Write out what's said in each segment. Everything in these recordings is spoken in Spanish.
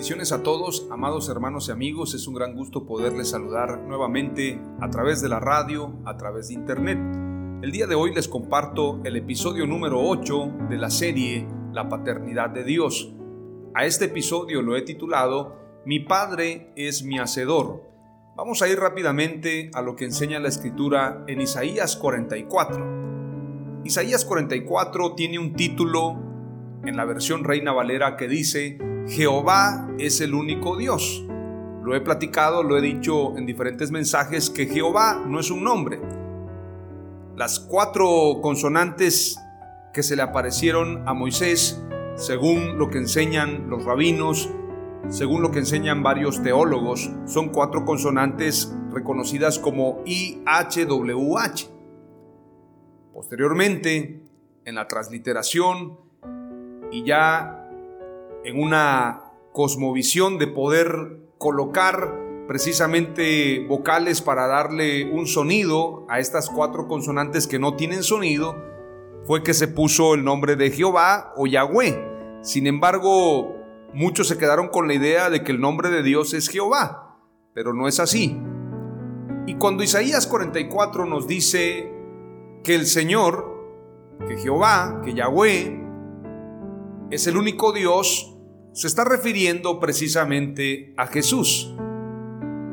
A todos, amados hermanos y amigos. Es un gran gusto poderles saludar nuevamente a través de la radio, a través de internet. El día de hoy les comparto el episodio número 8 de la serie La paternidad de Dios. A este episodio lo he titulado Mi Padre es mi Hacedor. Vamos a ir rápidamente a lo que enseña la escritura en Isaías 44. Isaías 44 tiene un título en la versión Reina Valera que dice Jehová es el único Dios. Lo he platicado, lo he dicho en diferentes mensajes que Jehová no es un nombre. Las cuatro consonantes que se le aparecieron a Moisés, según lo que enseñan los rabinos, según lo que enseñan varios teólogos, son cuatro consonantes reconocidas como IHWH. Posteriormente, en la transliteración y ya en una cosmovisión de poder colocar precisamente vocales para darle un sonido a estas cuatro consonantes que no tienen sonido, fue que se puso el nombre de Jehová o Yahweh. Sin embargo, muchos se quedaron con la idea de que el nombre de Dios es Jehová, pero no es así. Y cuando Isaías 44 nos dice que el Señor, que Jehová, que Yahweh, es el único Dios, se está refiriendo precisamente a Jesús.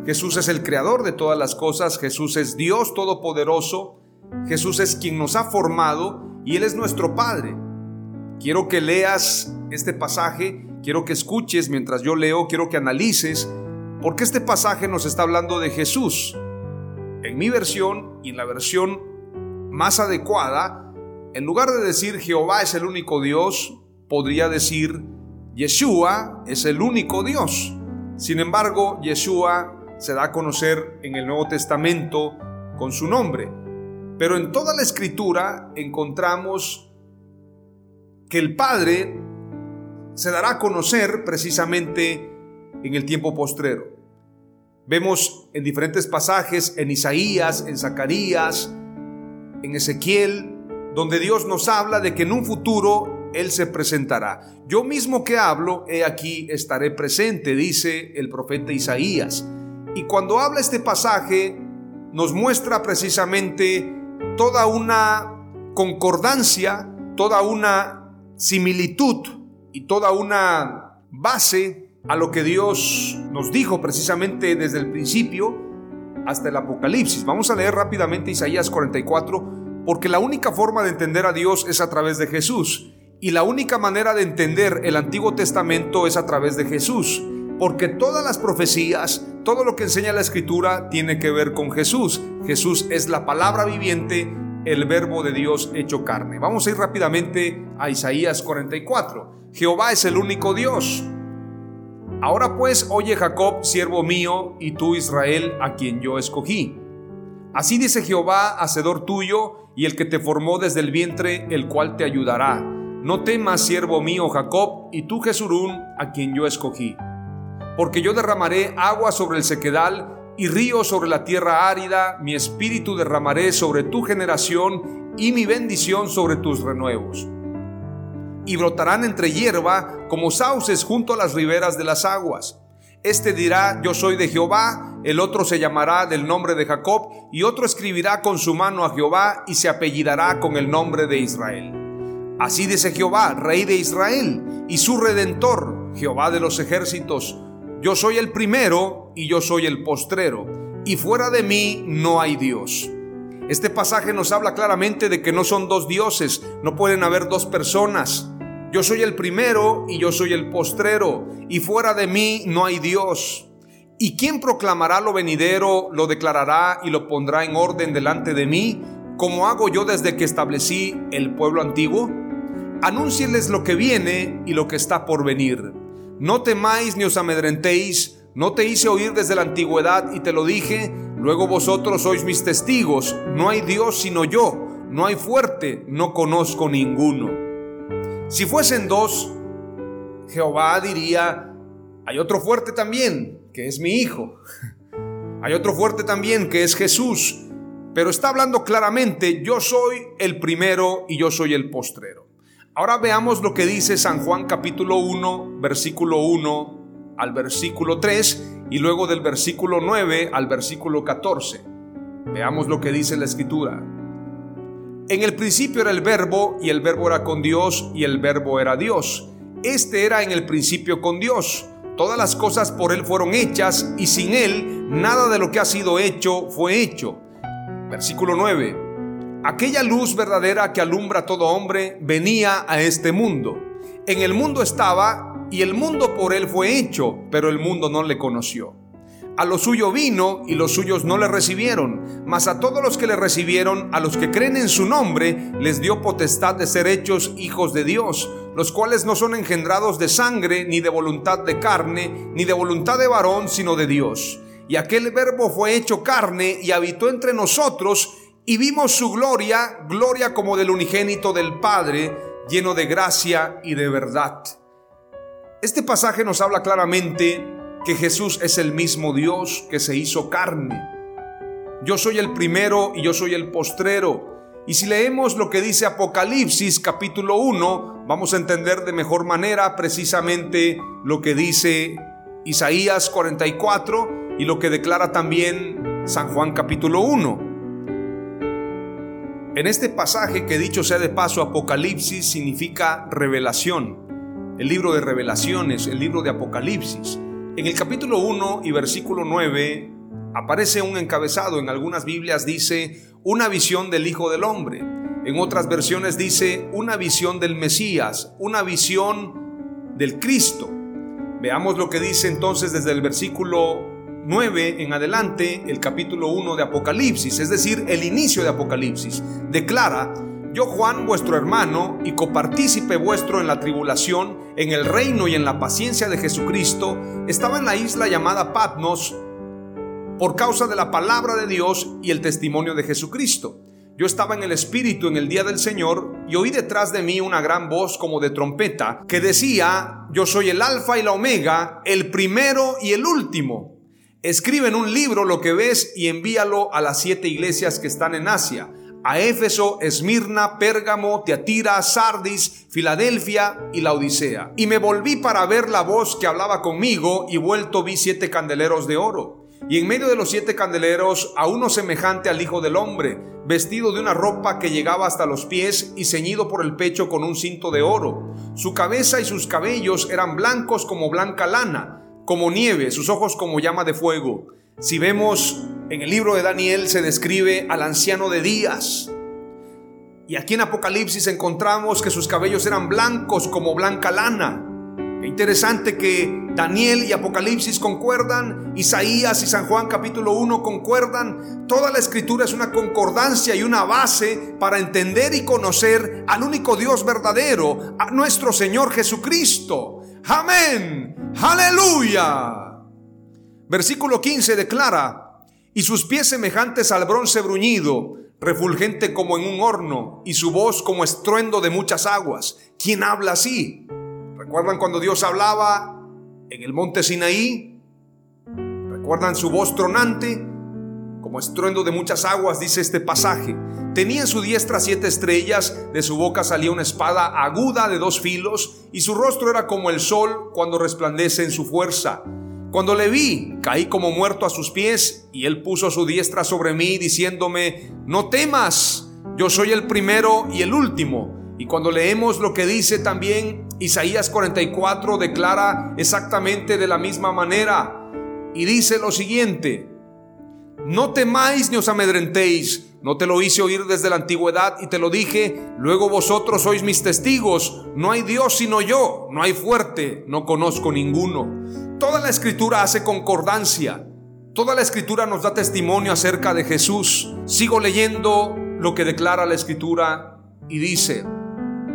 Jesús es el creador de todas las cosas, Jesús es Dios todopoderoso, Jesús es quien nos ha formado y Él es nuestro Padre. Quiero que leas este pasaje, quiero que escuches mientras yo leo, quiero que analices, porque este pasaje nos está hablando de Jesús. En mi versión y en la versión más adecuada, en lugar de decir Jehová es el único Dios, podría decir, Yeshua es el único Dios. Sin embargo, Yeshua se da a conocer en el Nuevo Testamento con su nombre. Pero en toda la escritura encontramos que el Padre se dará a conocer precisamente en el tiempo postrero. Vemos en diferentes pasajes, en Isaías, en Zacarías, en Ezequiel, donde Dios nos habla de que en un futuro él se presentará. Yo mismo que hablo, he aquí estaré presente, dice el profeta Isaías. Y cuando habla este pasaje, nos muestra precisamente toda una concordancia, toda una similitud y toda una base a lo que Dios nos dijo precisamente desde el principio hasta el Apocalipsis. Vamos a leer rápidamente Isaías 44 porque la única forma de entender a Dios es a través de Jesús. Y la única manera de entender el Antiguo Testamento es a través de Jesús, porque todas las profecías, todo lo que enseña la Escritura tiene que ver con Jesús. Jesús es la palabra viviente, el verbo de Dios hecho carne. Vamos a ir rápidamente a Isaías 44. Jehová es el único Dios. Ahora pues, oye Jacob, siervo mío, y tú Israel, a quien yo escogí. Así dice Jehová, hacedor tuyo, y el que te formó desde el vientre, el cual te ayudará no temas, siervo mío Jacob, y tú Jesurún, a quien yo escogí. Porque yo derramaré agua sobre el sequedal y río sobre la tierra árida, mi espíritu derramaré sobre tu generación y mi bendición sobre tus renuevos. Y brotarán entre hierba como sauces junto a las riberas de las aguas. Este dirá, yo soy de Jehová, el otro se llamará del nombre de Jacob, y otro escribirá con su mano a Jehová y se apellidará con el nombre de Israel. Así dice Jehová, rey de Israel, y su redentor, Jehová de los ejércitos. Yo soy el primero y yo soy el postrero, y fuera de mí no hay Dios. Este pasaje nos habla claramente de que no son dos dioses, no pueden haber dos personas. Yo soy el primero y yo soy el postrero, y fuera de mí no hay Dios. ¿Y quién proclamará lo venidero, lo declarará y lo pondrá en orden delante de mí, como hago yo desde que establecí el pueblo antiguo? Anúncieles lo que viene y lo que está por venir. No temáis ni os amedrentéis, no te hice oír desde la antigüedad y te lo dije, luego vosotros sois mis testigos, no hay Dios sino yo, no hay fuerte, no conozco ninguno. Si fuesen dos, Jehová diría, hay otro fuerte también, que es mi hijo. Hay otro fuerte también, que es Jesús. Pero está hablando claramente, yo soy el primero y yo soy el postrero. Ahora veamos lo que dice San Juan capítulo 1, versículo 1 al versículo 3 y luego del versículo 9 al versículo 14. Veamos lo que dice la escritura. En el principio era el verbo y el verbo era con Dios y el verbo era Dios. Este era en el principio con Dios. Todas las cosas por Él fueron hechas y sin Él nada de lo que ha sido hecho fue hecho. Versículo 9. Aquella luz verdadera que alumbra a todo hombre venía a este mundo. En el mundo estaba y el mundo por Él fue hecho, pero el mundo no le conoció. A lo suyo vino y los suyos no le recibieron, mas a todos los que le recibieron, a los que creen en su nombre, les dio potestad de ser hechos hijos de Dios, los cuales no son engendrados de sangre, ni de voluntad de carne, ni de voluntad de varón, sino de Dios. Y aquel verbo fue hecho carne y habitó entre nosotros, y vimos su gloria, gloria como del unigénito del Padre, lleno de gracia y de verdad. Este pasaje nos habla claramente que Jesús es el mismo Dios que se hizo carne. Yo soy el primero y yo soy el postrero. Y si leemos lo que dice Apocalipsis capítulo 1, vamos a entender de mejor manera precisamente lo que dice Isaías 44 y lo que declara también San Juan capítulo 1. En este pasaje que dicho sea de paso, Apocalipsis significa revelación. El libro de revelaciones, el libro de Apocalipsis. En el capítulo 1 y versículo 9 aparece un encabezado, en algunas Biblias dice una visión del Hijo del Hombre, en otras versiones dice una visión del Mesías, una visión del Cristo. Veamos lo que dice entonces desde el versículo 9 en adelante, el capítulo 1 de Apocalipsis, es decir, el inicio de Apocalipsis. Declara, yo Juan, vuestro hermano y copartícipe vuestro en la tribulación, en el reino y en la paciencia de Jesucristo, estaba en la isla llamada Patmos por causa de la palabra de Dios y el testimonio de Jesucristo. Yo estaba en el Espíritu en el día del Señor y oí detrás de mí una gran voz como de trompeta que decía, yo soy el Alfa y la Omega, el primero y el último. Escribe en un libro lo que ves y envíalo a las siete iglesias que están en Asia a Éfeso, Esmirna, Pérgamo, Teatira, Sardis, Filadelfia y la Odisea. Y me volví para ver la voz que hablaba conmigo y vuelto vi siete candeleros de oro. Y en medio de los siete candeleros a uno semejante al Hijo del Hombre, vestido de una ropa que llegaba hasta los pies y ceñido por el pecho con un cinto de oro. Su cabeza y sus cabellos eran blancos como blanca lana, como nieve, sus ojos como llama de fuego. Si vemos en el libro de Daniel se describe al anciano de días. Y aquí en Apocalipsis encontramos que sus cabellos eran blancos como blanca lana. Qué interesante que Daniel y Apocalipsis concuerdan, Isaías y San Juan capítulo 1 concuerdan. Toda la escritura es una concordancia y una base para entender y conocer al único Dios verdadero, a nuestro Señor Jesucristo. Amén. Aleluya. Versículo 15 declara, y sus pies semejantes al bronce bruñido, refulgente como en un horno, y su voz como estruendo de muchas aguas. ¿Quién habla así? ¿Recuerdan cuando Dios hablaba en el monte Sinaí? ¿Recuerdan su voz tronante? Como estruendo de muchas aguas, dice este pasaje. Tenía en su diestra siete estrellas, de su boca salía una espada aguda de dos filos, y su rostro era como el sol cuando resplandece en su fuerza Cuando le vi, caí como muerto a sus pies y él puso su diestra sobre mí diciéndome, no temas, yo soy el primero y el último. Y cuando leemos lo que dice también Isaías 44 declara exactamente de la misma manera y dice lo siguiente, no temáis ni os amedrentéis, no te lo hice oír desde la antigüedad y te lo dije, luego vosotros sois mis testigos, no hay Dios sino yo, no hay fuerte, no conozco ninguno. Toda la escritura hace concordancia, toda la escritura nos da testimonio acerca de Jesús. Sigo leyendo lo que declara la escritura y dice,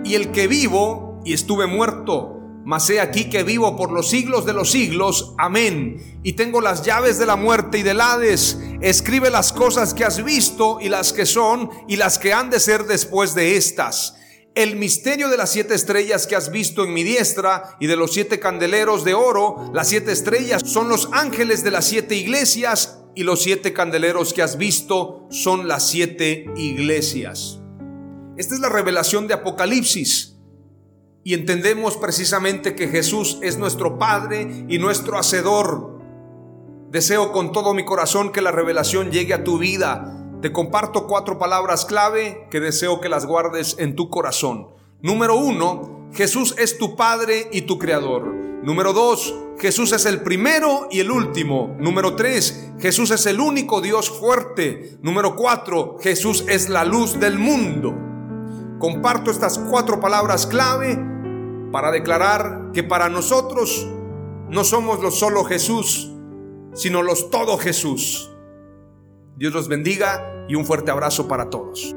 y el que vivo y estuve muerto, mas he aquí que vivo por los siglos de los siglos. Amén. Y tengo las llaves de la muerte y del Hades. Escribe las cosas que has visto y las que son y las que han de ser después de estas. El misterio de las siete estrellas que has visto en mi diestra y de los siete candeleros de oro, las siete estrellas son los ángeles de las siete iglesias y los siete candeleros que has visto son las siete iglesias. Esta es la revelación de Apocalipsis y entendemos precisamente que Jesús es nuestro Padre y nuestro Hacedor. Deseo con todo mi corazón que la revelación llegue a tu vida. Te comparto cuatro palabras clave que deseo que las guardes en tu corazón. Número uno, Jesús es tu Padre y tu Creador. Número dos, Jesús es el primero y el último. Número tres, Jesús es el único Dios fuerte. Número cuatro, Jesús es la luz del mundo. Comparto estas cuatro palabras clave para declarar que para nosotros no somos los solo Jesús, sino los todo Jesús. Dios los bendiga y un fuerte abrazo para todos.